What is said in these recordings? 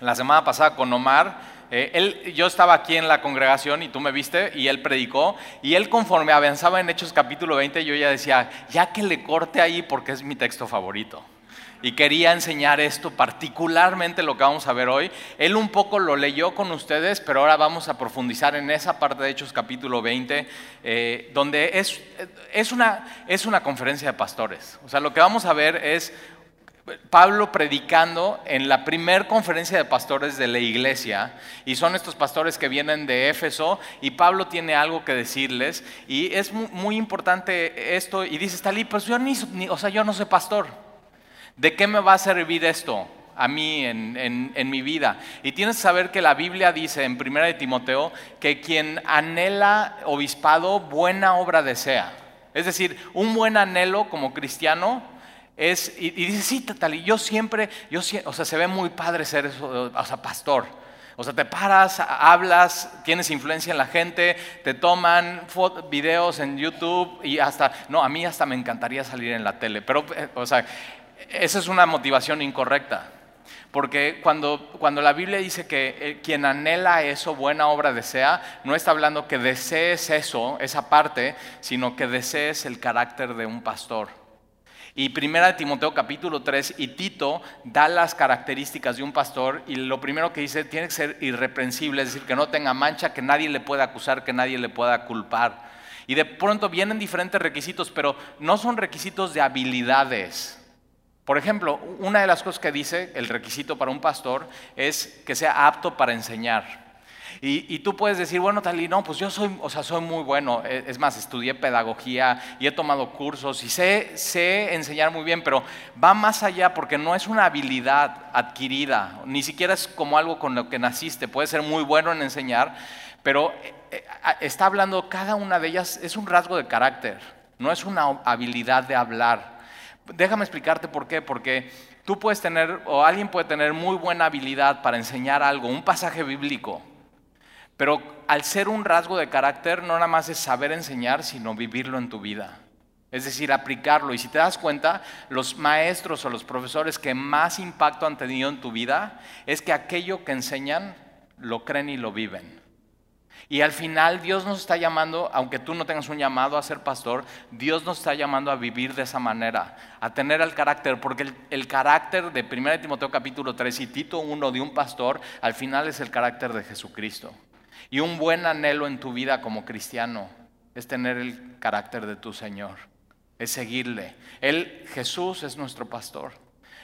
la semana pasada con Omar. Eh, él, yo estaba aquí en la congregación y tú me viste y él predicó y él conforme avanzaba en Hechos capítulo 20 yo ya decía, ya que le corte ahí porque es mi texto favorito. Y quería enseñar esto, particularmente lo que vamos a ver hoy. Él un poco lo leyó con ustedes, pero ahora vamos a profundizar en esa parte de Hechos capítulo 20, eh, donde es, es, una, es una conferencia de pastores. O sea, lo que vamos a ver es Pablo predicando en la primer conferencia de pastores de la iglesia, y son estos pastores que vienen de Éfeso, y Pablo tiene algo que decirles, y es muy, importante esto, y dice, Talí, pues yo, ni, o sea, yo no soy pastor, ¿de qué me va a servir esto? a mí en, en, mi vida. Y tienes que saber que la Biblia dice en 1 de Timoteo que quien anhela obispado, buena obra desea. Es decir, un buen anhelo como cristiano es, y, dice, sí, Tatali, yo siempre, yo, o sea, se ve muy padre ser eso, o sea, pastor. O sea, te paras, hablas, tienes influencia en la gente, te toman videos en YouTube y hasta, no, a mí hasta me encantaría salir en la tele, pero, eh, o sea, esa es una motivación incorrecta. Porque cuando, cuando la Biblia dice que eh, quien anhela eso, buena obra desea, no está hablando que desees eso, esa parte, sino que desees el carácter de un pastor. Y primera de Timoteo capítulo 3 y Tito da las características de un pastor y lo primero que dice tiene que ser irreprensible, es decir, que no tenga mancha, que nadie le pueda acusar, que nadie le pueda culpar. Y de pronto vienen diferentes requisitos, pero no son requisitos de habilidades. Por ejemplo, una de las cosas que dice el requisito para un pastor es que sea apto para enseñar. Y, tú puedes decir, bueno, tal y no, pues yo soy, o sea, soy muy bueno. E, es más, estudié pedagogía y he tomado cursos y sé, sé enseñar muy bien, pero va más allá porque no es una habilidad adquirida, ni siquiera es como algo con lo que naciste. Puede ser muy bueno en enseñar, pero eh, eh, está hablando, cada una de ellas es un rasgo de carácter, no es una habilidad de hablar. Déjame explicarte por qué, porque tú puedes tener, o alguien puede tener muy buena habilidad para enseñar algo, un pasaje bíblico, pero al ser un rasgo de carácter, no nada más es saber enseñar, sino vivirlo en tu vida. Es decir, aplicarlo. Y si te das cuenta, los maestros o los profesores que más impacto han tenido en tu vida es que aquello que enseñan lo creen y lo viven. Y al final Dios nos está llamando, aunque tú no tengas un llamado a ser pastor, Dios nos está llamando a vivir de esa manera, a tener el carácter, porque el, carácter de 1 Timoteo capítulo 3 y Tito 1 de un pastor, al final es el carácter de Jesucristo. Y un buen anhelo en tu vida como cristiano es tener el carácter de tu Señor, es seguirle. Él, Jesús, es nuestro pastor.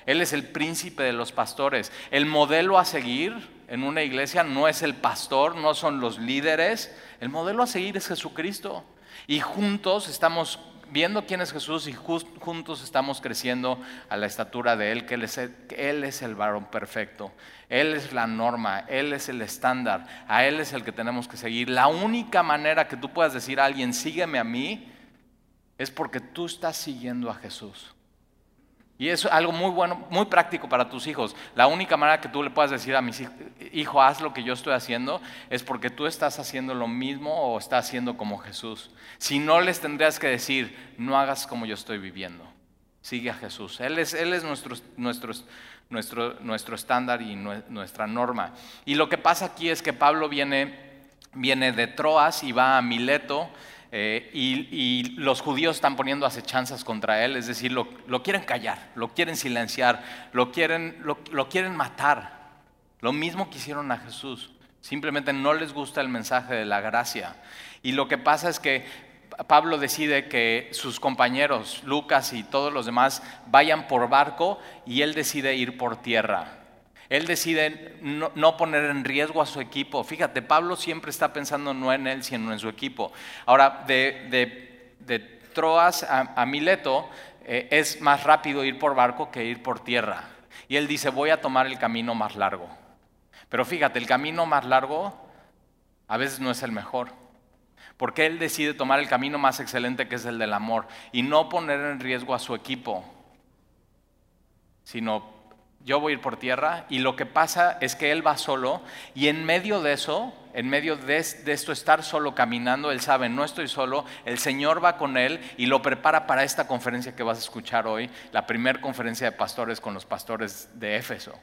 Él es el príncipe de los pastores. El modelo a seguir en una iglesia no es el pastor, no son los líderes. El modelo a seguir es Jesucristo. Y juntos estamos viendo quién es Jesús y juntos estamos creciendo a la estatura de Él, que él es, el, él es el varón perfecto, Él es la norma, Él es el estándar, a Él es el que tenemos que seguir. La única manera que tú puedas decir a alguien, sígueme a mí, es porque tú estás siguiendo a Jesús. Y es algo muy bueno, muy práctico para tus hijos. La única manera que tú le puedas decir a mis hijos, hijo, haz lo que yo estoy haciendo, es porque tú estás haciendo lo mismo o estás haciendo como Jesús. Si no, les tendrías que decir, no hagas como yo estoy viviendo. Sigue a Jesús. Él es, nuestro, nuestro, estándar y nuestra norma. Y lo que pasa aquí es que Pablo viene de Troas y va a Mileto eh, y, los judíos están poniendo acechanzas contra él, es decir, lo, quieren callar, lo quieren silenciar, lo quieren, lo, quieren matar. Lo mismo que hicieron a Jesús. Simplemente no les gusta el mensaje de la gracia. Y lo que pasa es que Pablo decide que sus compañeros, Lucas y todos los demás, vayan por barco y él decide ir por tierra. Él decide no, poner en riesgo a su equipo. Fíjate, Pablo siempre está pensando no en él, sino en su equipo. Ahora, de, Troas a, Mileto eh, es más rápido ir por barco que ir por tierra. Y él dice, voy a tomar el camino más largo. Pero fíjate, el camino más largo a veces no es el mejor. Porque él decide tomar el camino más excelente que es el del amor y no poner en riesgo a su equipo, sino yo voy a ir por tierra y lo que pasa es que él va solo y en medio de eso, en medio de, esto estar solo caminando, él sabe, no estoy solo, el Señor va con él y lo prepara para esta conferencia que vas a escuchar hoy, la primera conferencia de pastores con los pastores de Éfeso.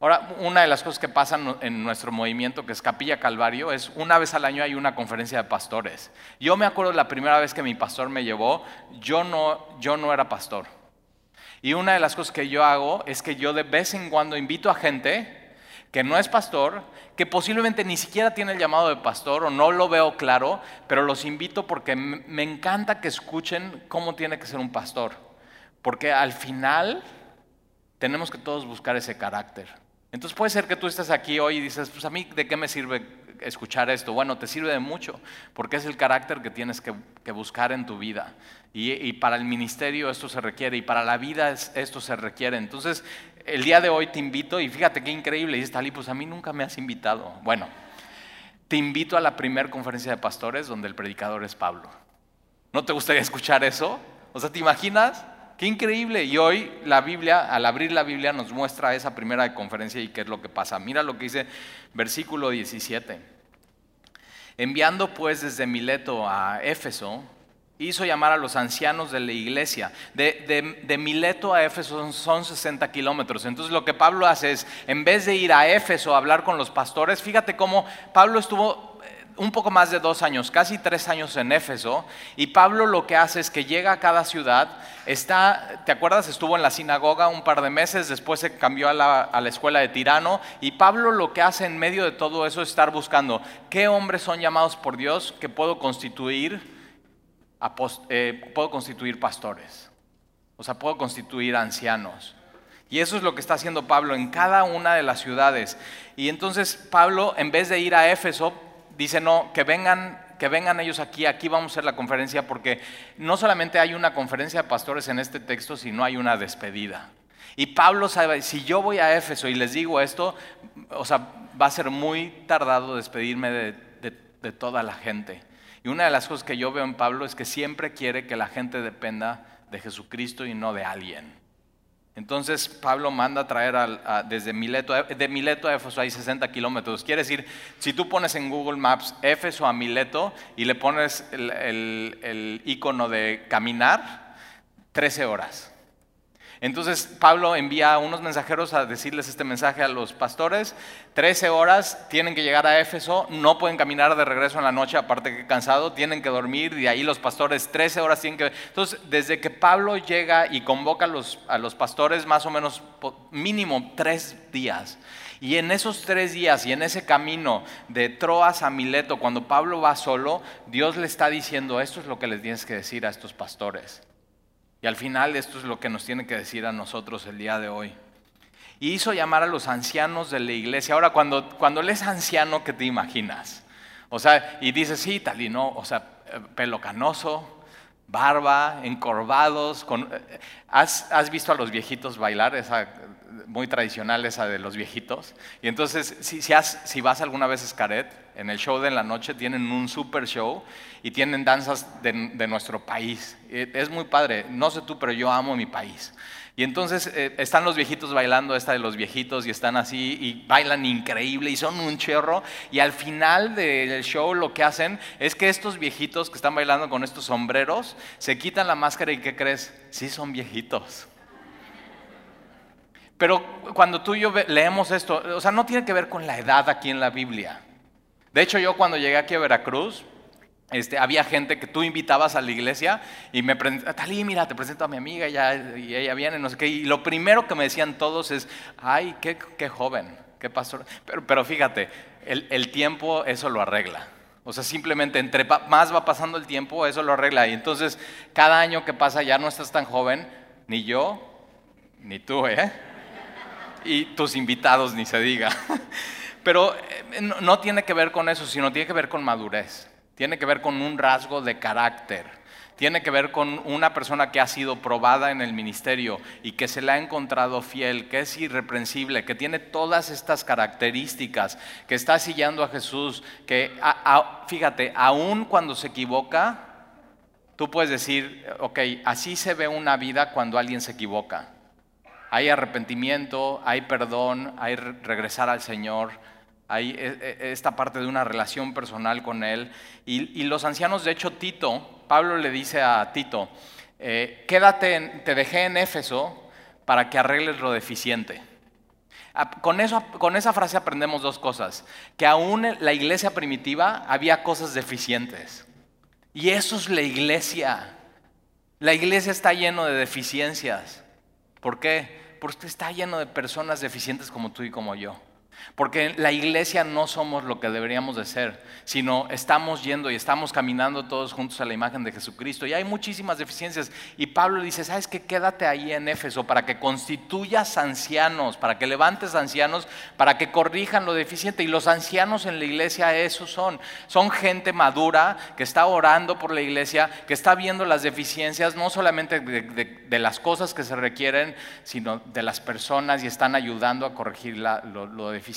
Ahora, una de las cosas que pasan en nuestro movimiento, que es Capilla Calvario, es una vez al año hay una conferencia de pastores. Yo me acuerdo la primera vez que mi pastor me llevó, yo no, yo no era pastor. Y una de las cosas que yo hago es que yo de vez en cuando invito a gente que no es pastor, que posiblemente ni siquiera tiene el llamado de pastor o no lo veo claro, pero los invito porque me encanta que escuchen cómo tiene que ser un pastor. Porque al final tenemos que todos buscar ese carácter. Entonces puede ser que tú estés aquí hoy y dices, pues a mí, ¿de qué me sirve escuchar esto? Bueno, te sirve de mucho, porque es el carácter que tienes que, buscar en tu vida. Y, para el ministerio esto se requiere, y para la vida esto se requiere. Entonces, el día de hoy te invito, y fíjate qué increíble, y está pues a mí nunca me has invitado. Bueno, te invito a la primera conferencia de pastores donde el predicador es Pablo. ¿No te gustaría escuchar eso? O sea, ¿te imaginas? Qué increíble. Y hoy la Biblia, al abrir la Biblia, nos muestra esa primera conferencia y qué es lo que pasa. Mira lo que dice versículo 17. Enviando pues desde Mileto a Éfeso, hizo llamar a los ancianos de la iglesia. De, Mileto a Éfeso son 60 kilómetros. Entonces lo que Pablo hace es, en vez de ir a Éfeso a hablar con los pastores, fíjate cómo Pablo estuvo un poco más de dos años, casi tres años en Éfeso, y Pablo lo que hace es que llega a cada ciudad, está, ¿te acuerdas? Estuvo en la sinagoga un par de meses, después se cambió a la, escuela de Tirano, y Pablo lo que hace en medio de todo eso es estar buscando qué hombres son llamados por Dios que puedo constituir, eh, puedo constituir pastores, o sea, puedo constituir ancianos. Y eso es lo que está haciendo Pablo en cada una de las ciudades. Y entonces Pablo, en vez de ir a Éfeso, dice, no, que vengan, que vengan ellos aquí, aquí vamos a hacer la conferencia, porque no solamente hay una conferencia de pastores en este texto, sino hay una despedida. Y Pablo sabe, si yo voy a Éfeso y les digo esto, o sea, va a ser muy tardado despedirme de toda la gente. Y una de las cosas que yo veo en Pablo es que siempre quiere que la gente dependa de Jesucristo y no de alguien. Entonces Pablo manda a traer desde Mileto, de Mileto a Éfeso hay 60 kilómetros. Quiere decir, si tú pones en Google Maps Éfeso a Mileto y le pones el, el icono de caminar, 13 horas. Entonces Pablo envía a unos mensajeros a decirles este mensaje a los pastores. Trece horas, tienen que llegar a Éfeso, no pueden caminar de regreso en la noche, aparte que cansado, tienen que dormir y ahí los pastores trece horas tienen que... Entonces, desde que Pablo llega y convoca a los, a los pastores, más o menos mínimo tres días. Y en esos tres días y en ese camino de Troas a Mileto, cuando Pablo va solo, Dios le está diciendo, esto es lo que les tienes que decir a estos pastores. Y al final esto es lo que nos tiene que decir a nosotros el día de hoy. Y hizo llamar a los ancianos de la iglesia. Ahora, cuando, cuando lees anciano, ¿qué te imaginas? O sea, y dices, sí, tal y no, o sea, pelo canoso, barba, encorvados. Con, ¿has, ¿has, visto a los viejitos bailar? Esa muy tradicional, esa de los viejitos. Y entonces, si, si, si vas alguna vez a Escaret, en el show de la noche tienen un super show y tienen danzas de, nuestro país. Es muy padre, no sé tú, pero yo amo mi país. Y entonces eh, están los viejitos bailando esta de los viejitos y están así y bailan increíble y son un chorro. Y al final del show lo que hacen es que estos viejitos que están bailando con estos sombreros se quitan la máscara y ¿qué crees? Sí son viejitos. Pero cuando tú y yo leemos esto, o sea, no tiene que ver con la edad aquí en la Biblia. De hecho, yo cuando llegué aquí a Veracruz, este, había gente que tú invitabas a la iglesia y me Talí, mira, te presento a mi amiga y, ella viene, no sé qué. Y lo primero que me decían todos es, ay, qué, qué joven, qué pastor. Pero, pero fíjate, el, el, tiempo eso lo arregla. O sea, simplemente entre más va pasando el tiempo, eso lo arregla. Y entonces, cada año que pasa ya no estás tan joven, ni yo, ni tú, ¿eh? Y tus invitados, ni se diga. Pero eh, no, tiene que ver con eso, sino tiene que ver con madurez. Tiene que ver con un rasgo de carácter. Tiene que ver con una persona que ha sido probada en el ministerio y que se le ha encontrado fiel, que es irreprensible, que tiene todas estas características, que está siguiendo a Jesús, que fíjate, aún cuando se equivoca, tú puedes decir, ok, así se ve una vida cuando alguien se equivoca. Hay arrepentimiento, hay perdón, hay regresar al Señor, hay e, e, esta parte de una relación personal con Él. Y, los ancianos, de hecho, Tito, Pablo le dice a Tito, eh, quédate, te dejé en Éfeso para que arregles lo deficiente. Con, eso, con esa frase aprendemos dos cosas. Que aún en la iglesia primitiva había cosas deficientes. Y eso es la iglesia. La iglesia está lleno de deficiencias. ¿Por qué? Porque está lleno de personas deficientes como tú y como yo. Porque la iglesia no somos lo que deberíamos de ser, sino estamos yendo y estamos caminando todos juntos a la imagen de Jesucristo. Y hay muchísimas deficiencias. Y Pablo dice, ¿sabes qué? Quédate ahí en Éfeso para que constituyas ancianos, para que levantes ancianos, para que corrijan lo deficiente. Y los ancianos en la iglesia esos son. Son gente madura que está orando por la iglesia, que está viendo las deficiencias, no solamente de, las cosas que se requieren, sino de las personas y están ayudando a corregir lo, lo deficiente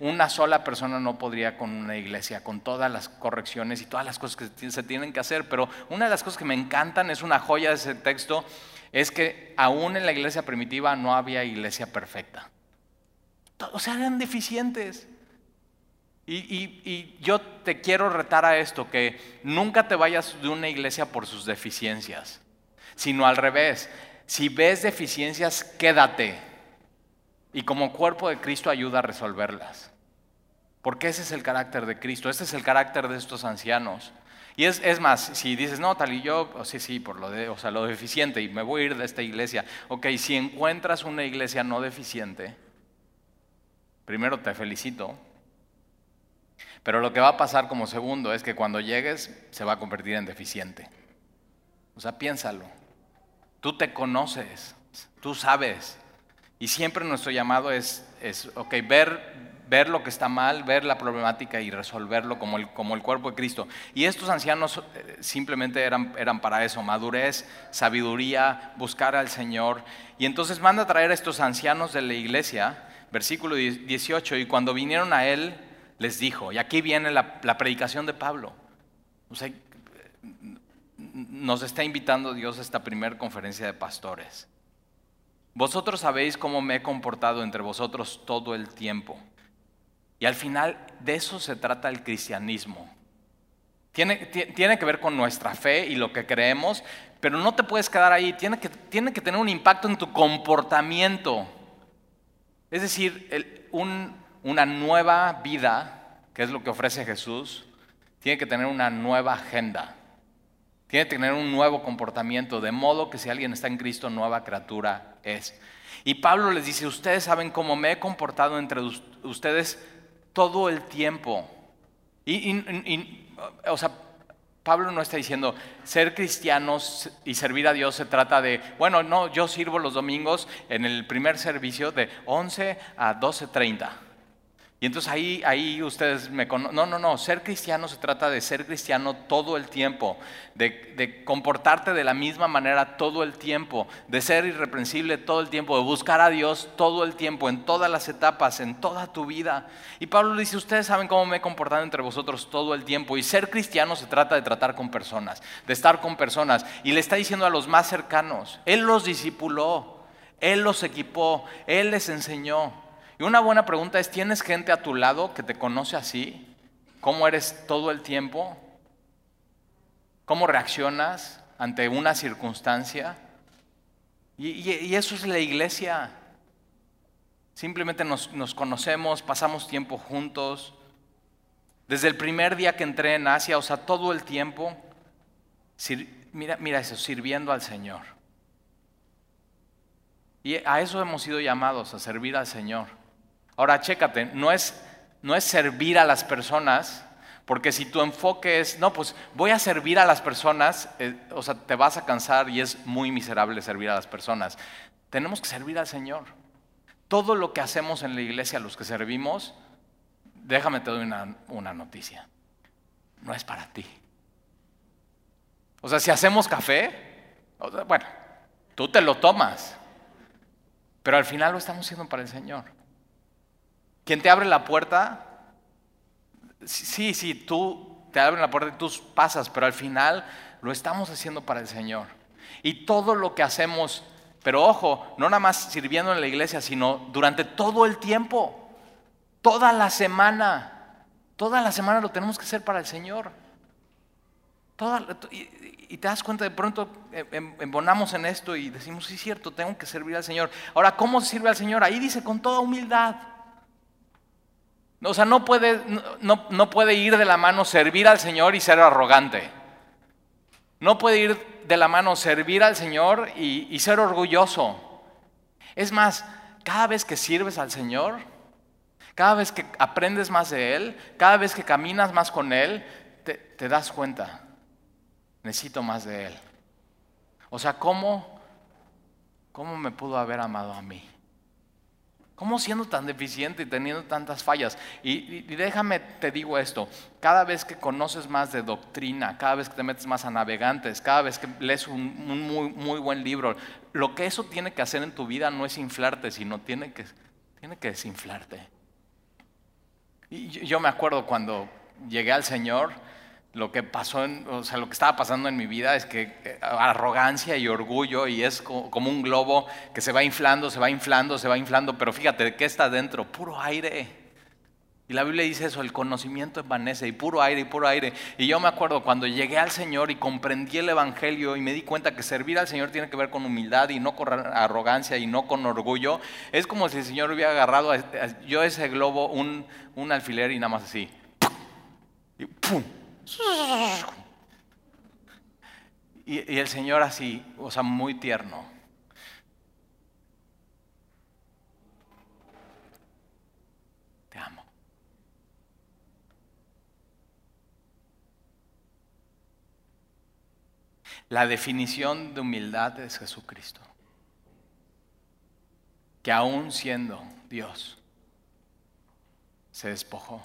una sola persona no podría con una iglesia, con todas las correcciones y todas las cosas que se tienen que hacer. Pero una de las cosas que me encantan, es una joya de ese texto, es que aún en la iglesia primitiva no había iglesia perfecta. O sea, eran deficientes. Y, y, yo te quiero retar a esto, que nunca te vayas de una iglesia por sus deficiencias, sino al revés. Si ves deficiencias, quédate y como cuerpo de Cristo ayuda a resolverlas. Porque ese es el carácter de Cristo, ese es el carácter de estos ancianos. Y es, es, más, si dices, no, tal y yo, oh, sí, sí, por lo, de, o sea, lo deficiente y me voy a ir de esta iglesia. Ok, si encuentras una iglesia no deficiente, primero te felicito, pero lo que va a pasar como segundo es que cuando llegues se va a convertir en deficiente. O sea, piénsalo. Tú te conoces, tú sabes, y siempre nuestro llamado es, es ver, ver lo que está mal, ver la problemática y resolverlo como el, como el cuerpo de Cristo. Y estos ancianos eh, simplemente eran, eran para eso, madurez, sabiduría, buscar al Señor. Y entonces manda a traer a estos ancianos de la iglesia, versículo 18, y cuando vinieron a él, les dijo, y aquí viene la, la predicación de Pablo. O sea, nos está invitando Dios a esta primera conferencia de pastores. Vosotros sabéis cómo me he comportado entre vosotros todo el tiempo. Y al final de eso se trata el cristianismo. Tiene, tiene, que ver con nuestra fe y lo que creemos, pero no te puedes quedar ahí. Tiene que, tiene que tener un impacto en tu comportamiento. Es decir, una nueva vida, que es lo que ofrece Jesús, tiene que tener una nueva agenda. Tiene que tener un nuevo comportamiento, de modo que si alguien está en Cristo, nueva criatura es. Y Pablo les dice, ustedes saben cómo me he comportado entre ustedes todo el tiempo. Y, o sea, Pablo no está diciendo, ser cristianos y servir a Dios se trata de, bueno, no, yo sirvo los domingos en el primer servicio de 11 a 12.30. Y entonces ahí, ahí ustedes me conocen. No, no, no. Ser cristiano se trata de ser cristiano todo el tiempo, de, comportarte de la misma manera todo el tiempo, de ser irreprensible todo el tiempo, de buscar a Dios todo el tiempo, en todas las etapas, en toda tu vida. Y Pablo dice, ustedes saben cómo me he comportado entre vosotros todo el tiempo. Y ser cristiano se trata de tratar con personas, de estar con personas. Y le está diciendo a los más cercanos, Él los discipuló, Él los equipó, Él les enseñó. Y una buena pregunta es, ¿tienes gente a tu lado que te conoce así? ¿Cómo eres todo el tiempo? ¿Cómo reaccionas ante una circunstancia? Y, eso es la iglesia. Simplemente nos, conocemos, pasamos tiempo juntos. Desde el primer día que entré en Asia, o sea, todo el tiempo, mira, mira eso, sirviendo al Señor. Y a eso hemos sido llamados, a servir al Señor. Ahora, chécate, no es, no es servir a las personas, porque si tu enfoque es, no, pues voy a servir a las personas, eh, o sea, te vas a cansar y es muy miserable servir a las personas. Tenemos que servir al Señor. Todo lo que hacemos en la iglesia, los que servimos, déjame te doy una, una noticia. No es para ti. O sea, si hacemos café, bueno, tú te lo tomas, pero al final lo estamos haciendo para el Señor. Quien te abre la puerta, sí, sí, tú te abres la puerta y tú pasas, pero al final lo estamos haciendo para el Señor. Y todo lo que hacemos, pero ojo, no nada más sirviendo en la iglesia, sino durante todo el tiempo, toda la semana, toda la semana lo tenemos que hacer para el Señor. y, te das cuenta, de pronto em, em, embonamos en esto y decimos, sí, es cierto, tengo que servir al Señor. Ahora, ¿cómo sirve al Señor? Ahí dice, con toda humildad. O sea, no puede, no, puede ir de la mano servir al Señor y ser arrogante. No puede ir de la mano servir al Señor y, y ser orgulloso. Es más, cada vez que sirves al Señor, cada vez que aprendes más de Él, cada vez que caminas más con Él, te, das cuenta, necesito más de Él. O sea, ¿cómo, ¿cómo me pudo haber amado a mí? ¿Cómo siendo tan deficiente y teniendo tantas fallas? Y, déjame, te digo esto, cada vez que conoces más de doctrina, cada vez que te metes más a navegantes, cada vez que lees un, muy, muy, buen libro, lo que eso tiene que hacer en tu vida no es inflarte, sino tiene que, tiene que desinflarte. Y yo me acuerdo cuando llegué al Señor, lo que pasó, o sea, lo que estaba pasando en mi vida es que eh, arrogancia y orgullo y es como un globo que se va inflando, se va inflando, se va inflando, pero fíjate, ¿qué está dentro? Puro aire. Y la Biblia dice eso, el conocimiento envanece y puro aire y puro aire. Y yo me acuerdo cuando llegué al Señor y comprendí el Evangelio y me di cuenta que servir al Señor tiene que ver con humildad y no con arrogancia y no con orgullo. Es como si el Señor hubiera agarrado yo ese globo, un, un alfiler y nada más así. Y ¡pum! Y, el Señor así, o sea, muy tierno. Te amo. La definición de humildad es Jesucristo. Que aún siendo Dios, se despojó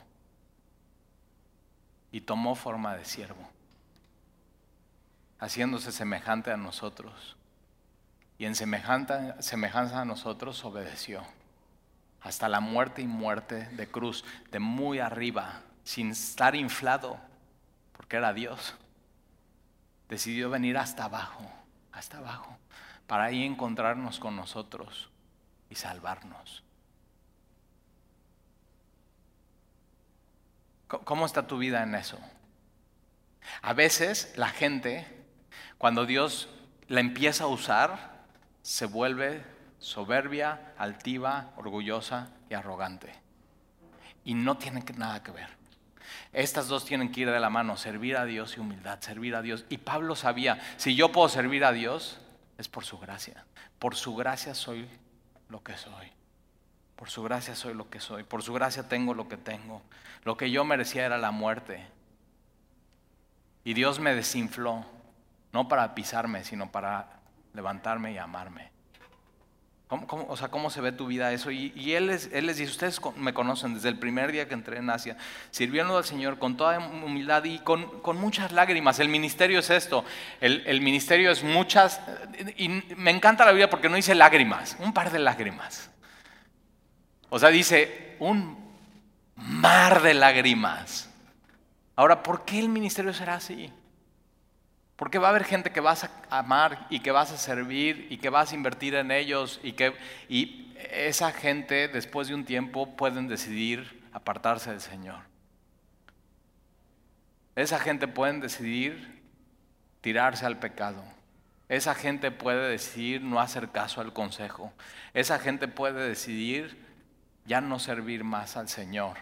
y tomó forma de siervo, haciéndose semejante a nosotros. Y en semejanza a nosotros obedeció, hasta la muerte y muerte de cruz, de muy arriba, sin estar inflado, porque era Dios. Decidió venir hasta abajo, hasta abajo, para ahí encontrarnos con nosotros y salvarnos. ¿Cómo está tu vida en eso? A veces la gente, cuando Dios la empieza a usar, se vuelve soberbia, altiva, orgullosa y arrogante. Y no tienen nada que ver. Estas dos tienen que ir de la mano, servir a Dios y humildad, servir a Dios. Y Pablo sabía, si yo puedo servir a Dios, es por su gracia. Por su gracia soy lo que soy. Por su gracia soy lo que soy. Por su gracia tengo lo que tengo. Lo que yo merecía era la muerte. Y Dios me desinfló, no para pisarme, sino para levantarme y amarme. ¿Cómo, o sea, ¿cómo se ve tu vida eso? Y, él, les, dice, ustedes me conocen desde el primer día que entré en Asia, sirviendo al Señor con toda humildad y con, muchas lágrimas. El ministerio es esto, el, ministerio es muchas, y me encanta la vida porque no dice lágrimas, un par de lágrimas. O sea, dice, un mar de lágrimas. Ahora, ¿por qué el ministerio será así? Porque va a haber gente que vas a amar y que vas a servir y que vas a invertir en ellos y que y esa gente después de un tiempo pueden decidir apartarse del Señor. Esa gente pueden decidir tirarse al pecado. Esa gente puede decidir no hacer caso al consejo. Esa gente puede decidir ya no servir más al Señor.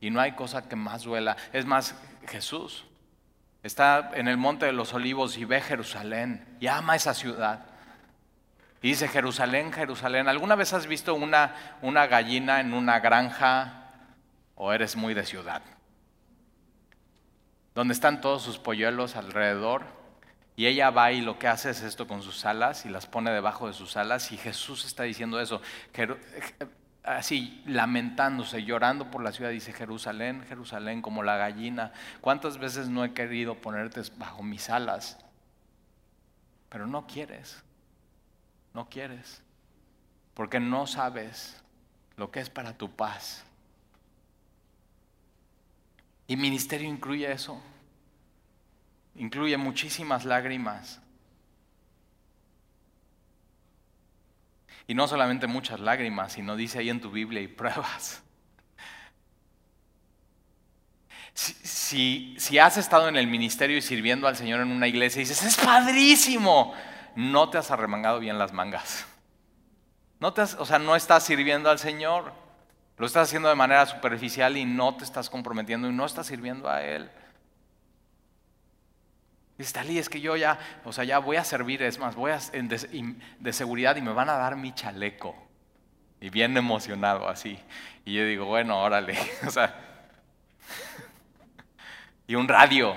Y no hay cosa que más duela. Es más, Jesús está en el monte de los olivos y ve Jerusalén y ama esa ciudad. Y dice, Jerusalén, Jerusalén, ¿alguna vez has visto una, una gallina en una granja o eres muy de ciudad? Donde están todos sus polluelos alrededor y ella va y lo que hace es esto con sus alas y las pone debajo de sus alas y Jesús está diciendo eso así lamentándose, llorando por la ciudad, dice Jerusalén, Jerusalén, como la gallina. ¿Cuántas veces no he querido ponerte bajo mis alas? Pero no quieres, no quieres, porque no sabes lo que es para tu paz. Y ministerio incluye eso, incluye muchísimas lágrimas, Y no solamente muchas lágrimas, sino dice ahí en tu Biblia y pruebas. Si, si, has estado en el ministerio y sirviendo al Señor en una iglesia y dices, es padrísimo, no te has arremangado bien las mangas. No te o sea, no estás sirviendo al Señor. Lo estás haciendo de manera superficial y no te estás comprometiendo y no estás sirviendo a Él. Dice, Talí, es que yo ya, o sea, ya voy a servir, es más, voy a, de, de seguridad y me van a dar mi chaleco. Y bien emocionado así. Y yo digo, bueno, órale, o y un radio.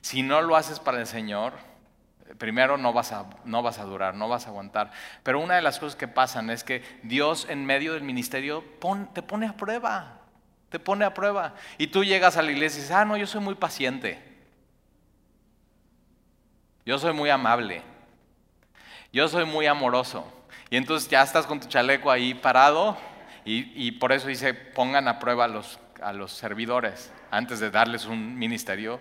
Si no lo haces para el Señor, primero no vas, a, no vas a durar, no vas a aguantar. Pero una de las cosas que pasan es que Dios en medio del ministerio te pone a prueba, te pone a prueba. Y tú llegas a la iglesia y dices, ah, no, yo soy muy paciente. Yo soy muy amable. Yo soy muy amoroso. Y entonces ya estás con tu chaleco ahí parado y, por eso dice, pongan a prueba a los, a los servidores antes de darles un ministerio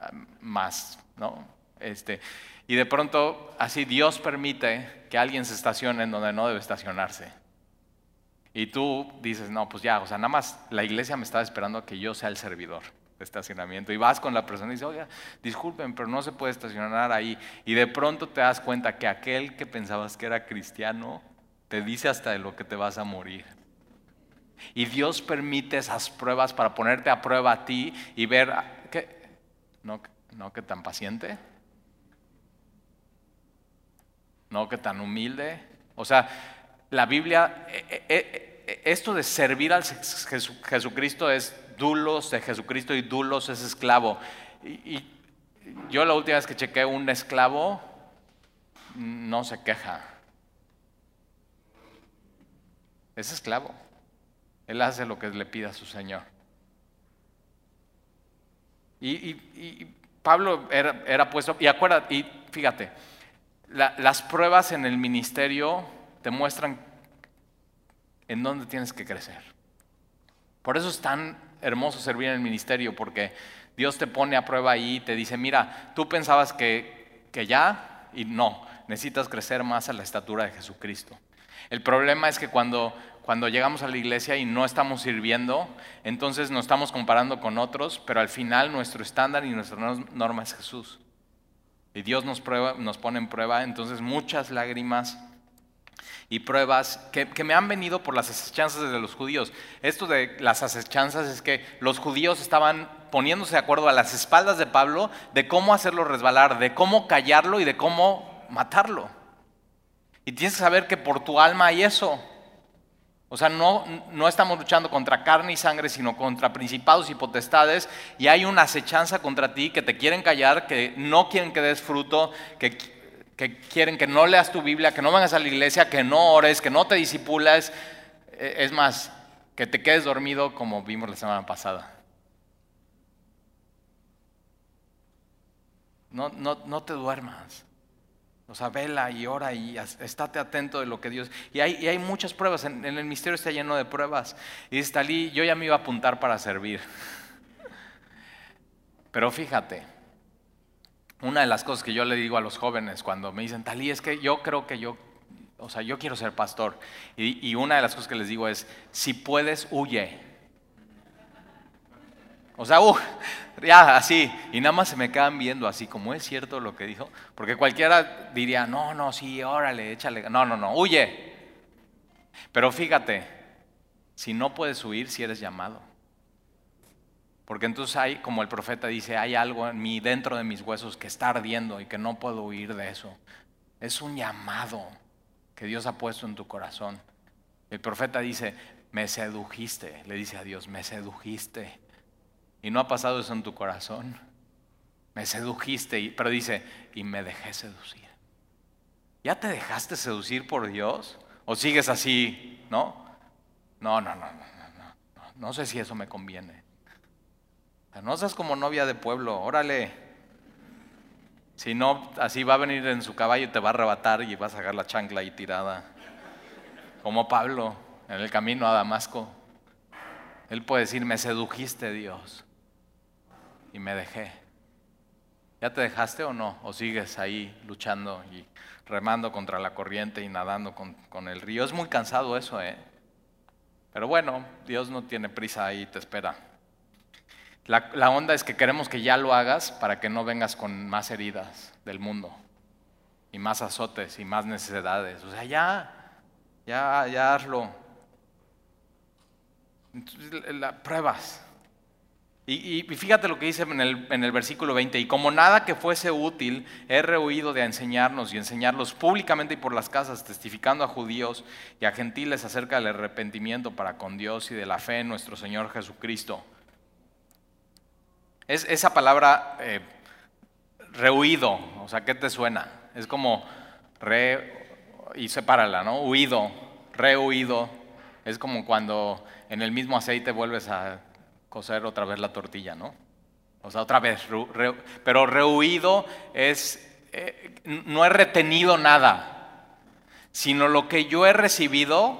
ah, más, ¿no? Este, y de pronto, así Dios permite que alguien se estacione en donde no debe estacionarse. Y tú dices, no, pues ya, o sea, nada más la iglesia me está esperando a que yo sea el servidor estacionamiento. Y vas con la persona y dices, oiga, disculpen, pero no se puede estacionar ahí. Y de pronto te das cuenta que aquel que pensabas que era cristiano te dice hasta de lo que te vas a morir. Y Dios permite esas pruebas para ponerte a prueba a ti y ver, ¿qué? ¿No, no que tan paciente? ¿No que tan humilde? O sea, la Biblia, eh, eh, eh, esto de servir al Jesucristo es dulos de Jesucristo y dulos es esclavo. Y, yo la última vez que chequé un esclavo, no se queja. Es esclavo. Él hace lo que le pida a su Señor. Y, Pablo era, puesto, y acuérdate, y fíjate, las pruebas en el ministerio te muestran en dónde tienes que crecer. Por eso es tan hermoso servir en el ministerio, porque Dios te pone a prueba ahí y te dice, mira, tú pensabas que, que ya, y no, necesitas crecer más a la estatura de Jesucristo. El problema es que cuando, cuando llegamos a la iglesia y no estamos sirviendo, entonces nos estamos comparando con otros, pero al final nuestro estándar y nuestra norma es Jesús. Y Dios nos, prueba, nos pone en prueba, entonces muchas lágrimas y pruebas que, me han venido por las asechanzas de los judíos. Esto de las asechanzas es que los judíos estaban poniéndose de acuerdo a las espaldas de Pablo de cómo hacerlo resbalar, de cómo callarlo y de cómo matarlo. Y tienes que saber que por tu alma hay eso. O sea, no, no estamos luchando contra carne y sangre, sino contra principados y potestades. Y hay una acechanza contra ti que te quieren callar, que no quieren que des fruto, que que quieren que no leas tu Biblia, que no vengas a la iglesia, que no ores, que no te disipulas. Eh, es más, que te quedes dormido como vimos la semana pasada. No, no, no te duermas. O sea, vela y ora y estate atento de lo que Dios... Y hay, y hay muchas pruebas, en, el misterio está lleno de pruebas. Y dice, Talí, yo ya me iba a apuntar para servir. Pero fíjate, una de las cosas que yo le digo a los jóvenes cuando me dicen, Talí, es que yo creo que yo, o sea, yo quiero ser pastor. Y, una de las cosas que les digo es, si puedes, huye. O sea, uh, ya así, y nada más se me quedan viendo así, como es cierto lo que dijo, porque cualquiera diría, no, no, sí, órale, échale, no, no, no, huye. Pero fíjate, si no puedes huir, si eres llamado. Porque entonces hay, como el profeta dice, hay algo en mí, dentro de mis huesos, que está ardiendo y que no puedo huir de eso. Es un llamado que Dios ha puesto en tu corazón. El profeta dice, me sedujiste, le dice a Dios, me sedujiste. Y no ha pasado eso en tu corazón. Me sedujiste, pero dice, y me dejé seducir. ¿Ya te dejaste seducir por Dios? ¿O sigues así? ¿No? No, no, no, no, no, no. No sé si eso me conviene. No seas como novia de pueblo, órale. Si no, así va a venir en su caballo y te va a arrebatar y vas a sacar la chancla ahí tirada. Como Pablo en el camino a Damasco. Él puede decir, me sedujiste Dios y me dejé. ¿Ya te dejaste o no? ¿O sigues ahí luchando y remando contra la corriente y nadando con, con el río? Es muy cansado eso, ¿eh? Pero bueno, Dios no tiene prisa ahí, te espera. La, onda es que queremos que ya lo hagas para que no vengas con más heridas del mundo y más azotes y más necesidades. O sea, ya, ya, ya hazlo. La, pruebas. Y, y, fíjate lo que dice en el, en el, versículo 20, y como nada que fuese útil, he rehuido de enseñarnos y enseñarlos públicamente y por las casas, testificando a judíos y a gentiles acerca del arrepentimiento para con Dios y de la fe en nuestro Señor Jesucristo. Es, esa palabra eh, rehuido, o sea, ¿qué te suena? Es como re, y sepárala, ¿no? Huido, rehuido. Es como cuando en el mismo aceite vuelves a cocer otra vez la tortilla, ¿no? O sea, otra vez, pero rehuido es, eh, no he retenido nada, sino lo que yo he recibido,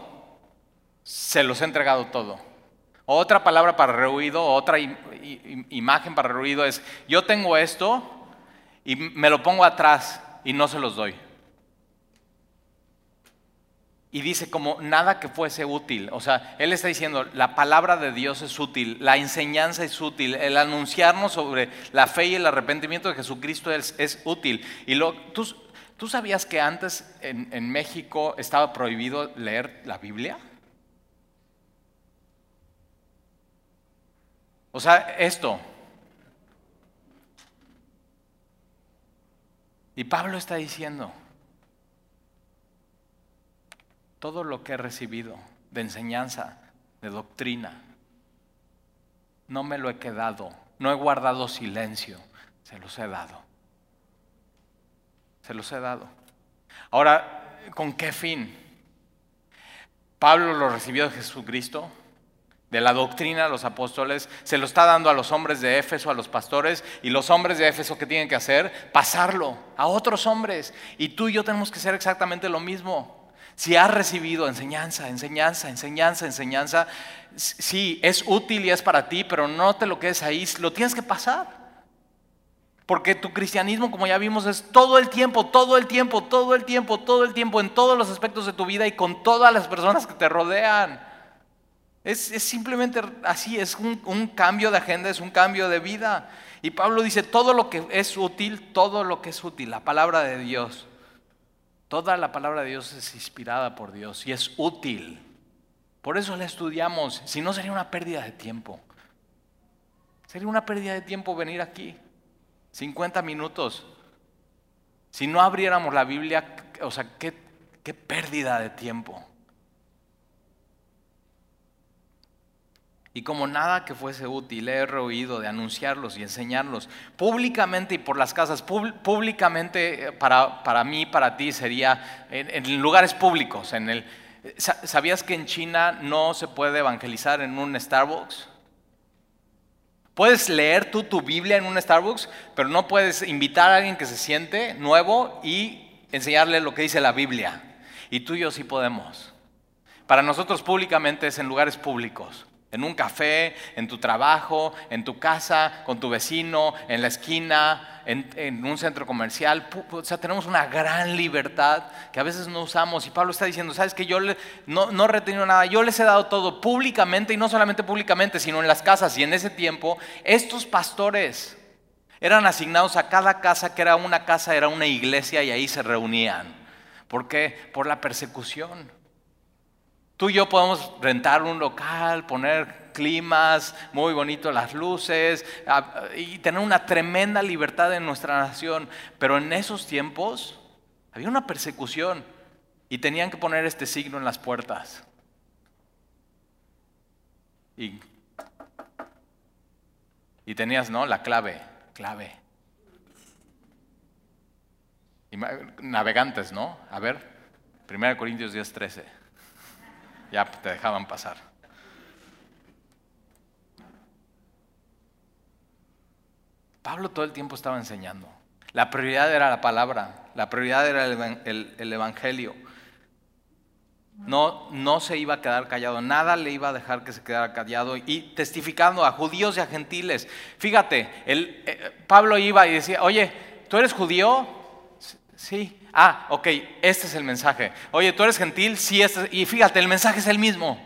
se los he entregado todo. Otra palabra para rehuido, otra imagen para rehuido es, yo tengo esto y me lo pongo atrás y no se los doy. Y dice como nada que fuese útil. O sea, él está diciendo, la palabra de Dios es útil, la enseñanza es útil, el anunciarnos sobre la fe y el arrepentimiento de Jesucristo es, útil. Y lo, ¿tú, ¿tú, sabías que antes en México estaba prohibido leer la Biblia? O sea, esto. Y Pablo está diciendo, todo lo que he recibido de enseñanza, de doctrina, no me lo he quedado, no he guardado silencio, se los he dado. Se los he dado. Ahora, ¿con qué fin? Pablo lo recibió de Jesucristo, de la doctrina de los apóstoles, se lo está dando a los hombres de Éfeso, a los pastores, y los hombres de Éfeso que tienen que hacer, pasarlo a otros hombres. Y tú y yo tenemos que hacer exactamente lo mismo. Si has recibido enseñanza, enseñanza, enseñanza, enseñanza, sí, es útil y es para ti, pero no te lo quedes ahí, lo tienes que pasar. Porque tu cristianismo, como ya vimos, es todo el tiempo, todo el tiempo, todo el tiempo, todo el tiempo, en todos los aspectos de tu vida y con todas las personas que te rodean. Es, simplemente así, es un, cambio de agenda, es un cambio de vida. Y Pablo dice, todo lo que es útil, todo lo que es útil, la palabra de Dios Toda la palabra de Dios es inspirada por Dios y es útil. Por eso la estudiamos, si no sería una pérdida de tiempo. Sería una pérdida de tiempo venir aquí, 50 minutos. Si no abriéramos la Biblia, o sea, qué pérdida de tiempo. Y como nada que fuese útil, he oído de anunciarlos y enseñarlos públicamente y por las casas. Públicamente eh, para, para mí, para ti, sería en, lugares públicos. El, ¿Sabías que en China no se puede evangelizar en un Starbucks? Puedes leer tú tu Biblia en un Starbucks, pero no puedes invitar a alguien que se siente nuevo y enseñarle lo que dice la Biblia. Y tú y yo sí podemos. Para nosotros públicamente es en lugares públicos. En un café, en tu trabajo, en tu casa, con tu vecino, en la esquina, en, un centro comercial. O sea, tenemos una gran libertad que a veces no usamos. Y Pablo está diciendo, ¿sabes que Yo no, no he retenido nada. Yo les he dado todo públicamente y no solamente públicamente, sino en las casas. Y en ese tiempo, estos pastores eran asignados a cada casa, que era una casa, era una iglesia y ahí se reunían. ¿Por qué? Por la persecución. Tú y yo podemos rentar un local, poner climas, muy bonito las luces y tener una tremenda libertad en nuestra nación. Pero en esos tiempos había una persecución y tenían que poner este signo en las puertas. Y, tenías, ¿no? La clave, clave. Navegantes, ¿no? A ver, 1 Corintios 10, 13 ya te dejaban pasar. Pablo todo el tiempo estaba enseñando. La prioridad era la palabra, la prioridad era el, Evangelio. No, no se iba a quedar callado, nada le iba a dejar que se quedara callado y testificando a judíos y a gentiles. Fíjate, eh, Pablo iba y decía, oye, ¿tú eres judío? Sí. Ah, ok, este es el mensaje. Oye, ¿tú eres gentil? Sí, este, y fíjate, el mensaje es el mismo.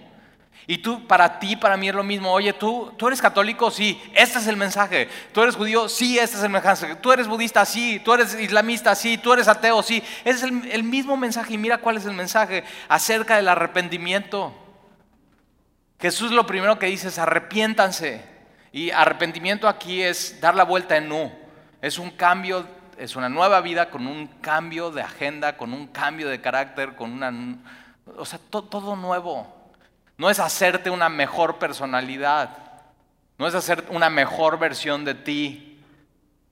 Y tú, para ti, para mí es lo mismo. Oye, tú, tú eres católico, sí, este es el mensaje. Tú eres judío, sí, este es el mensaje. Tú eres budista, sí. Tú eres islamista, sí. Tú eres ateo, sí. Es el, el mismo mensaje. Y mira cuál es el mensaje acerca del arrepentimiento. Jesús lo primero que dice es arrepiéntanse. Y arrepentimiento aquí es dar la vuelta en U. Es un cambio, es una nueva vida con un cambio de agenda, con un cambio de carácter, con una... O sea, todo nuevo. No es hacerte una mejor personalidad. No es hacer una mejor versión de ti.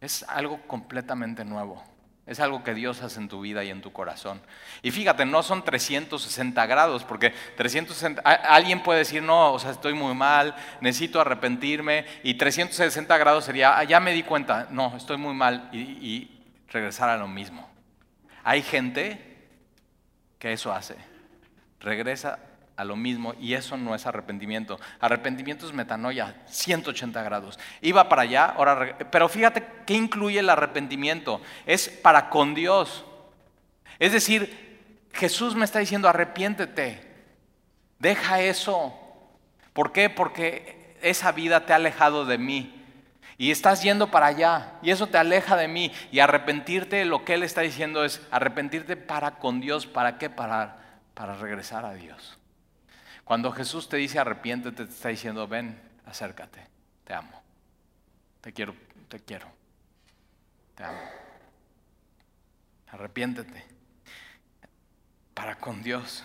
Es algo completamente nuevo. Es algo que Dios hace en tu vida y en tu corazón. Y fíjate, no son 360 grados, porque 360, alguien puede decir, no, o sea, estoy muy mal, necesito arrepentirme, y 360 grados sería, ah, ya me di cuenta, no, estoy muy mal, y, y regresar a lo mismo. Hay gente que eso hace, regresa a lo mismo y eso no es arrepentimiento. Arrepentimiento es metanoia, 180 grados. Iba para allá, ahora, pero fíjate qué incluye el arrepentimiento. Es para con Dios. Es decir, Jesús me está diciendo, arrepiéntete, deja eso. ¿Por qué? Porque esa vida te ha alejado de mí. Y estás yendo para allá y eso te aleja de mí. Y arrepentirte, lo que Él está diciendo es arrepentirte para con Dios. ¿Para qué? Para, para regresar a Dios. Cuando Jesús te dice arrepiéntete, te está diciendo, ven, acércate, te amo, te quiero, te quiero, te amo. Arrepiéntete para con Dios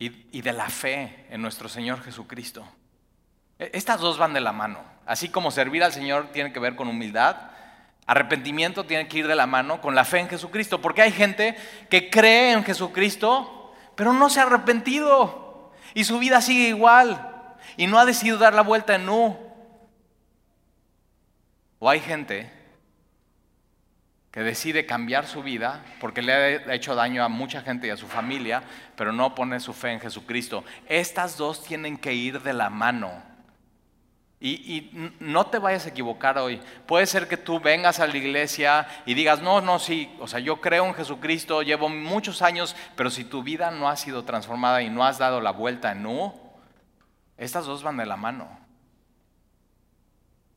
y, y de la fe en nuestro Señor Jesucristo. E, estas dos van de la mano. Así como servir al Señor tiene que ver con humildad, arrepentimiento tiene que ir de la mano con la fe en Jesucristo. Porque hay gente que cree en Jesucristo, pero no se ha arrepentido y su vida sigue igual y no ha decidido dar la vuelta en no. O hay gente que decide cambiar su vida porque le ha hecho daño a mucha gente y a su familia, pero no pone su fe en Jesucristo. Estas dos tienen que ir de la mano. Y, no te vayas a equivocar hoy. Puede ser que tú vengas a la iglesia y digas, no, no, sí, o sea, yo creo en Jesucristo, llevo muchos años, pero si tu vida no ha sido transformada y no has dado la vuelta en no, estas dos van de la mano.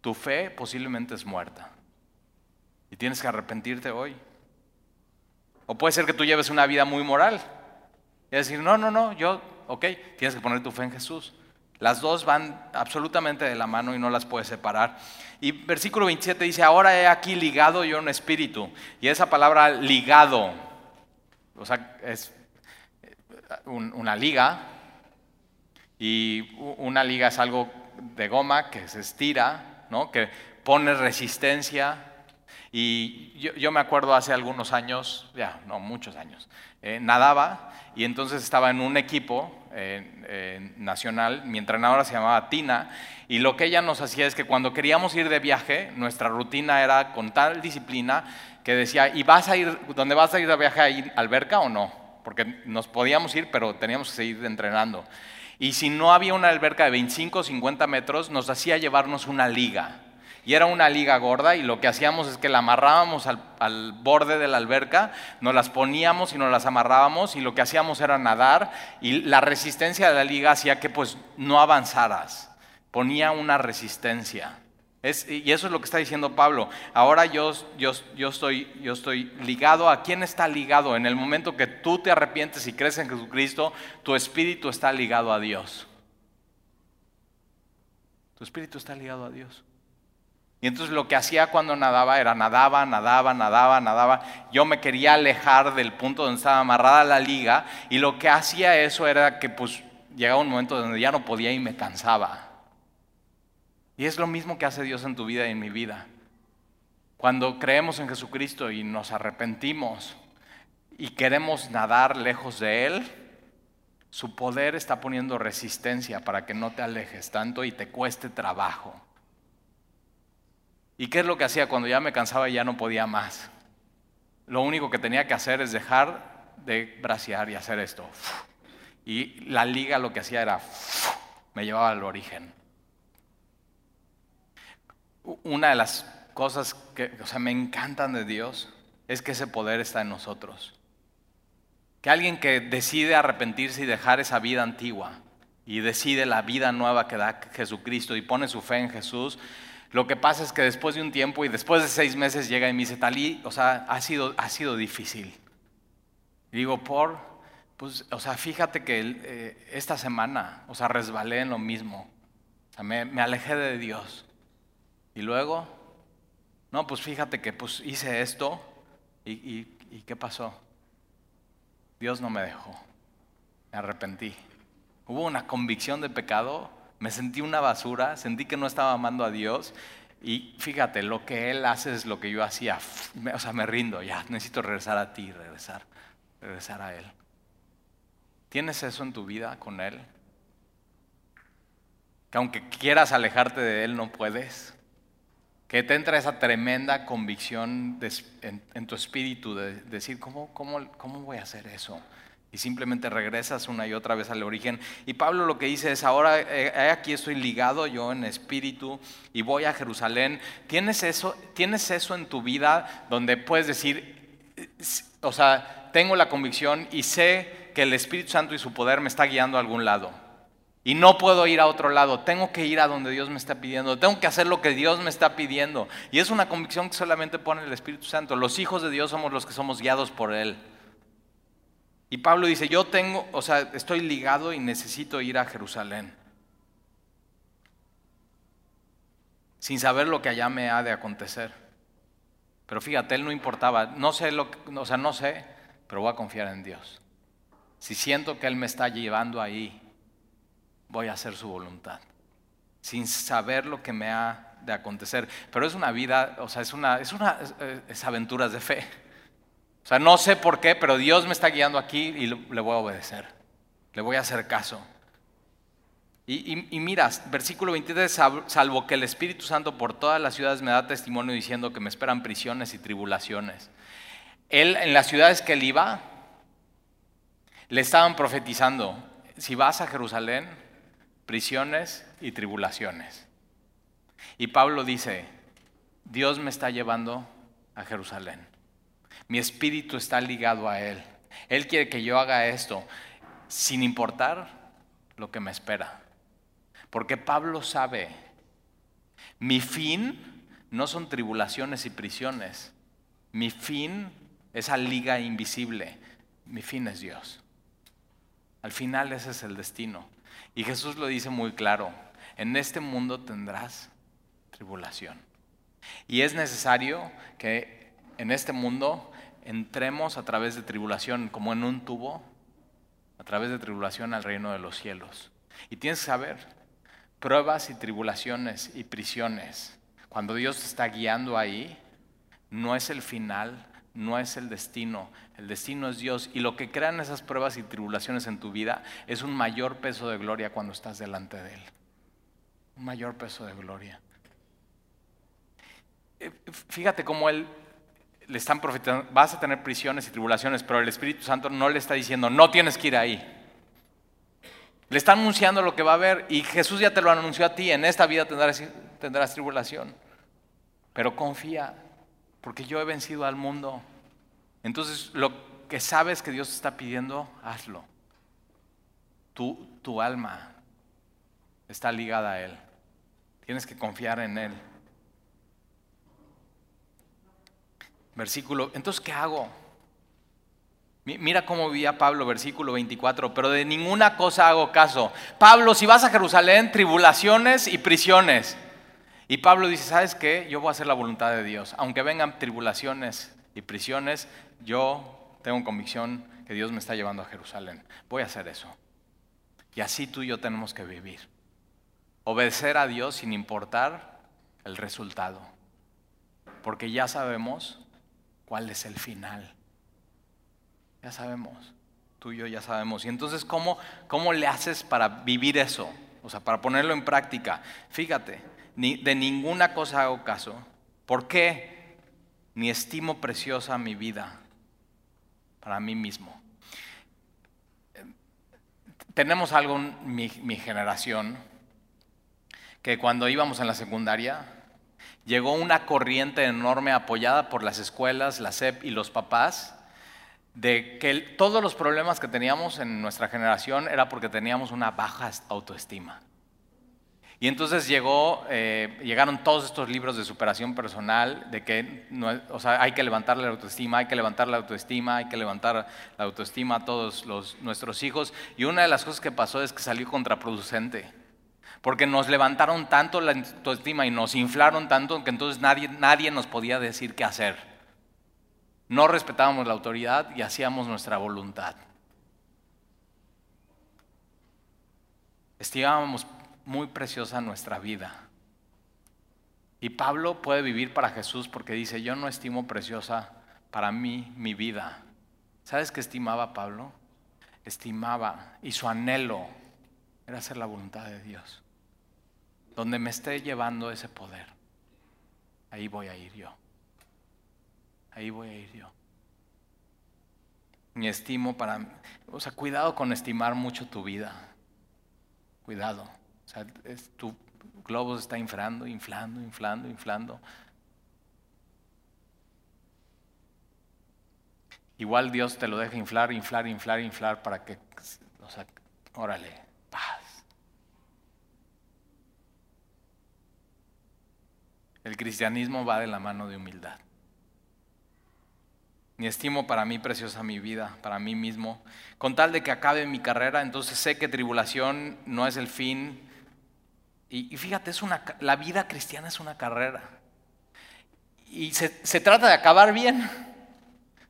Tu fe posiblemente es muerta y tienes que arrepentirte hoy. O puede ser que tú lleves una vida muy moral y decir, no, no, no, yo, ok, tienes que poner tu fe en Jesús. Las dos van absolutamente de la mano y no las puedes separar. Y versículo 27 dice, ahora he aquí ligado yo un espíritu. Y esa palabra ligado, o sea, es una liga. Y una liga es algo de goma que se estira, ¿no? que pone resistencia. Y yo, me acuerdo hace algunos años, ya, no, muchos años, eh, nadaba y entonces estaba en un equipo nacional, mi entrenadora se llamaba Tina, y lo que ella nos hacía es que cuando queríamos ir de viaje, nuestra rutina era con tal disciplina que decía, ¿y vas a ir, dónde vas a ir de viaje, ir alberca o no? Porque nos podíamos ir, pero teníamos que seguir entrenando. Y si no había una alberca de 25 o 50 metros, nos hacía llevarnos una liga y era una liga gorda y lo que hacíamos es que la amarrábamos al, borde de la alberca, nos las poníamos y nos las amarrábamos y lo que hacíamos era nadar y la resistencia de la liga hacía que pues no avanzaras, ponía una resistencia. y eso es lo que está diciendo Pablo. Ahora yo, yo, yo, estoy, yo estoy ligado. ¿A quién está ligado? En el momento que tú te arrepientes y crees en Jesucristo, tu espíritu está ligado a Dios. Tu espíritu está ligado a Dios. Y entonces lo que hacía cuando nadaba era nadaba, nadaba, nadaba, nadaba. Yo me quería alejar del punto donde estaba amarrada la liga y lo que hacía eso era que pues llegaba un momento donde ya no podía y me cansaba. Y es lo mismo que hace Dios en tu vida y en mi vida. Cuando creemos en Jesucristo y nos arrepentimos y queremos nadar lejos de Él, su poder está poniendo resistencia para que no te alejes tanto y te cueste trabajo. ¿Y qué es lo que hacía cuando ya me cansaba y ya no podía más? Lo único que tenía que hacer es dejar de bracear y hacer esto. Y la liga lo que hacía era, me llevaba al origen. Una de las cosas que me encantan de Dios es que ese poder está en nosotros. Que alguien que decide arrepentirse y dejar esa vida antigua y decide la vida nueva que da Jesucristo y pone su fe en Jesús, lo que pasa es que después de un tiempo y después de seis meses llega y me dice, Talí, o sea, ha sido, ha sido difícil. digo, por, pues, o sea, fíjate que eh, esta semana, o sea, resbalé en lo mismo. O sea, me, me alejé de Dios. Y luego, no, pues fíjate que pues hice esto y, y ¿qué pasó? Dios no me dejó. Me arrepentí. Hubo una convicción de pecado, me sentí una basura, sentí que no estaba amando a Dios y fíjate, lo que Él hace es lo que yo hacía. O sea, me rindo, ya, necesito regresar a ti, regresar, regresar a Él. ¿Tienes eso en tu vida con Él? Que aunque quieras alejarte de Él, no puedes que te entra esa tremenda convicción en, tu espíritu de, decir, ¿cómo, cómo, ¿cómo voy a hacer eso? Y simplemente regresas una y otra vez al origen. Y Pablo lo que dice es, ahora eh, aquí estoy ligado yo en espíritu y voy a Jerusalén. ¿Tienes eso, ¿Tienes eso en tu vida donde puedes decir, o sea, tengo la convicción y sé que el Espíritu Santo y su poder me está guiando a algún lado? Y no puedo ir a otro lado, tengo que ir a donde Dios me está pidiendo, tengo que hacer lo que Dios me está pidiendo. Y es una convicción que solamente pone el Espíritu Santo. Los hijos de Dios somos los que somos guiados por Él. Y Pablo dice, yo tengo, o sea, estoy ligado y necesito ir a Jerusalén. Sin saber lo que allá me ha de acontecer. Pero fíjate, él no importaba, no sé lo o sea, no sé, pero voy a confiar en Dios. Si siento que Él me está llevando ahí, voy a hacer su voluntad, sin saber lo que me ha de acontecer. Pero es una vida, o sea, es una, es una, es, aventuras de fe. O sea, no sé por qué, pero Dios me está guiando aquí y le voy a obedecer, le voy a hacer caso. Y, y, mira, versículo 23, salvo que el Espíritu Santo por todas las ciudades me da testimonio diciendo que me esperan prisiones y tribulaciones. Él, en las ciudades que él iba, le estaban profetizando, si vas a Jerusalén, prisiones y tribulaciones. Y Pablo dice, Dios me está llevando a Jerusalén. Mi espíritu está ligado a Él. Él quiere que yo haga esto sin importar lo que me espera. Porque Pablo sabe, mi fin no son tribulaciones y prisiones. Mi fin, esa liga invisible, mi fin es Dios. Al final ese es el destino. Y Jesús lo dice muy claro, en este mundo tendrás tribulación. Y es necesario que en este mundo entremos a través de tribulación, como en un tubo, a través de tribulación al reino de los cielos. Y tienes que saber, pruebas y tribulaciones y prisiones, cuando Dios te está guiando ahí, no es el final, no es el destino, el destino es Dios y lo que crean esas pruebas y tribulaciones en tu vida es un mayor peso de gloria cuando estás delante de Él. Un mayor peso de gloria. Eh, fíjate cómo Él le están profetizando, vas a tener prisiones y tribulaciones, pero el Espíritu Santo no le está diciendo, no tienes que ir ahí. Le está anunciando lo que va a haber y Jesús ya te lo anunció a ti, en esta vida tendrás, tendrás tribulación. Pero confía, porque yo he vencido al mundo. Entonces, lo que sabes que Dios está pidiendo, hazlo. Tu alma está ligada a Él. Tienes que confiar en Él. Versículo, entonces, ¿qué hago? Mira cómo vivía Pablo, versículo 24, pero de ninguna cosa hago caso. Pablo, si vas a Jerusalén, tribulaciones y prisiones. Y Pablo dice, ¿sabes qué? Yo voy a hacer la voluntad de Dios. Aunque vengan tribulaciones y prisiones, yo tengo convicción que Dios me está llevando a Jerusalén. Voy a hacer eso. Y así tú y yo tenemos que vivir. Obedecer a Dios sin importar el resultado. Porque ya sabemos cuál es el final. Ya sabemos. Tú y yo ya sabemos. Y entonces, ¿cómo, cómo le haces para vivir eso? O sea, para ponerlo en práctica. Fíjate, ni, de ninguna cosa hago caso. ¿Por qué? Ni estimo preciosa mi vida para mí mismo. Tenemos algo mi, mi generación que cuando íbamos en la secundaria llegó una corriente enorme apoyada por las escuelas, la SEP y los papás de que todos los problemas que teníamos en nuestra generación era porque teníamos una baja autoestima. Y entonces eh, llegaron todos estos libros de superación personal, de que hay que levantar la autoestima, hay que levantar la autoestima, hay que levantar la autoestima a todos los, nuestros hijos. Y una de las cosas que pasó es que salió contraproducente, porque nos levantaron tanto la autoestima y nos inflaron tanto que entonces nadie, nadie nos podía decir qué hacer. No respetábamos la autoridad y hacíamos nuestra voluntad. Estimábamos muy preciosa nuestra vida. Y Pablo puede vivir para Jesús porque dice, yo no estimo preciosa para mí mi vida. ¿Sabes qué estimaba Pablo? Estimaba y su anhelo era hacer la voluntad de Dios. Donde me esté llevando ese poder, ahí voy a ir yo. Ahí voy a ir yo. Mi estimo para... O sea, cuidado con estimar mucho tu vida. Cuidado. O sea, tu globo se está inflando, inflando, inflando, inflando. Igual Dios te lo deja inflar, inflar, inflar, inflar para que, o sea, órale, paz. El cristianismo va de la mano de humildad. Ni estimo para mí preciosa mi vida, para mí mismo. Con tal de que acabe mi carrera, entonces sé que tribulación no es el fin, y, fíjate, es una, la vida cristiana es una carrera. Y se, se trata de acabar bien.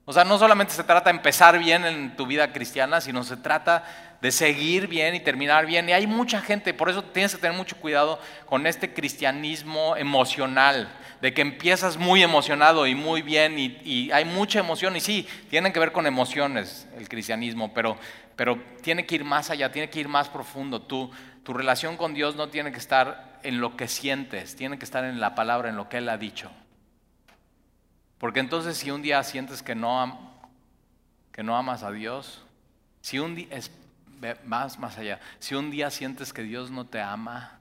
O sea, no solamente se trata de empezar bien en tu vida cristiana, sino se trata de seguir bien y terminar bien. Y hay mucha gente, por eso tienes que tener mucho cuidado con este cristianismo emocional, de que empiezas muy emocionado y muy bien y, hay mucha emoción. Y sí, tienen que ver con emociones el cristianismo, pero, pero tiene que ir más allá, tiene que ir más profundo. Tú, tu relación con Dios no tiene que estar en lo que sientes, tiene que estar en la palabra, en lo que Él ha dicho. Porque entonces si un día sientes que no, que no amas a Dios, si un día, más, más allá, si un día sientes que Dios no te ama,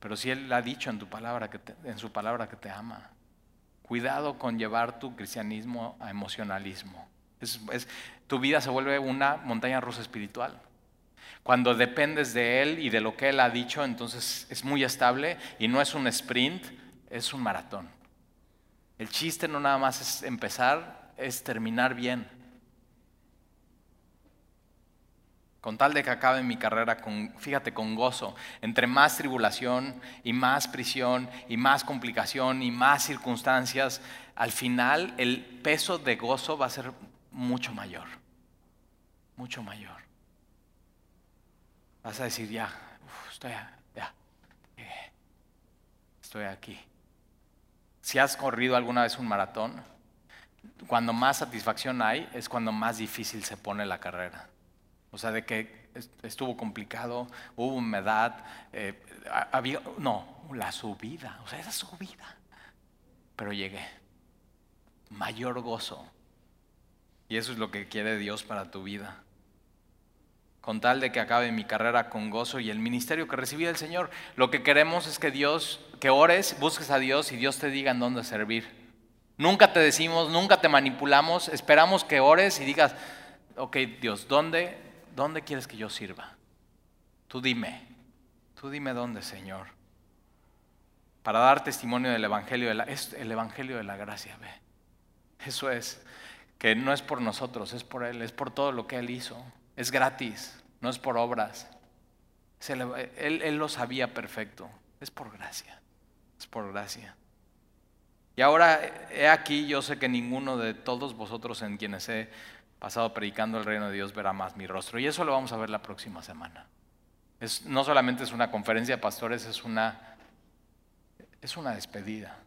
pero si Él ha dicho en, tu palabra que en su palabra que te ama, cuidado con llevar tu cristianismo a emocionalismo. tu vida se vuelve una montaña rusa espiritual. Cuando dependes de Él y de lo que Él ha dicho, entonces es muy estable y no es un sprint, es un maratón. El chiste no nada más es empezar, es terminar bien. Con tal de que acabe mi carrera, con, fíjate, con gozo. Entre más tribulación y más prisión y más complicación y más circunstancias, al final el peso de gozo va a ser mucho mayor. Mucho mayor. Vas a decir, ya, estoy, ya, estoy aquí. Si has corrido alguna vez un maratón, cuando más satisfacción hay es cuando más difícil se pone la carrera. O sea, de que estuvo complicado, hubo humedad, eh, había, no, la subida, o sea, esa subida. Pero llegué. Mayor gozo. Y eso es lo que quiere Dios para tu vida con tal de que acabe mi carrera con gozo y el ministerio que recibí del Señor. Lo que queremos es que Dios, que ores, busques a Dios y Dios te diga en dónde servir. Nunca te decimos, nunca te manipulamos, esperamos que ores y digas, ok Dios, ¿dónde, dónde quieres que yo sirva? Tú dime, tú dime dónde, Señor. Para dar testimonio del Evangelio de la, es el Evangelio de la gracia, ve. Eso es, que no es por nosotros, es por Él, es por todo lo que Él hizo. Es gratis, no es por obras. Él, lo sabía perfecto. Es por gracia. Es por gracia. Y ahora, he aquí, yo sé que ninguno de todos vosotros en quienes he pasado predicando el reino de Dios verá más mi rostro. Y eso lo vamos a ver la próxima semana. No solamente es una conferencia de pastores, es una, es una despedida.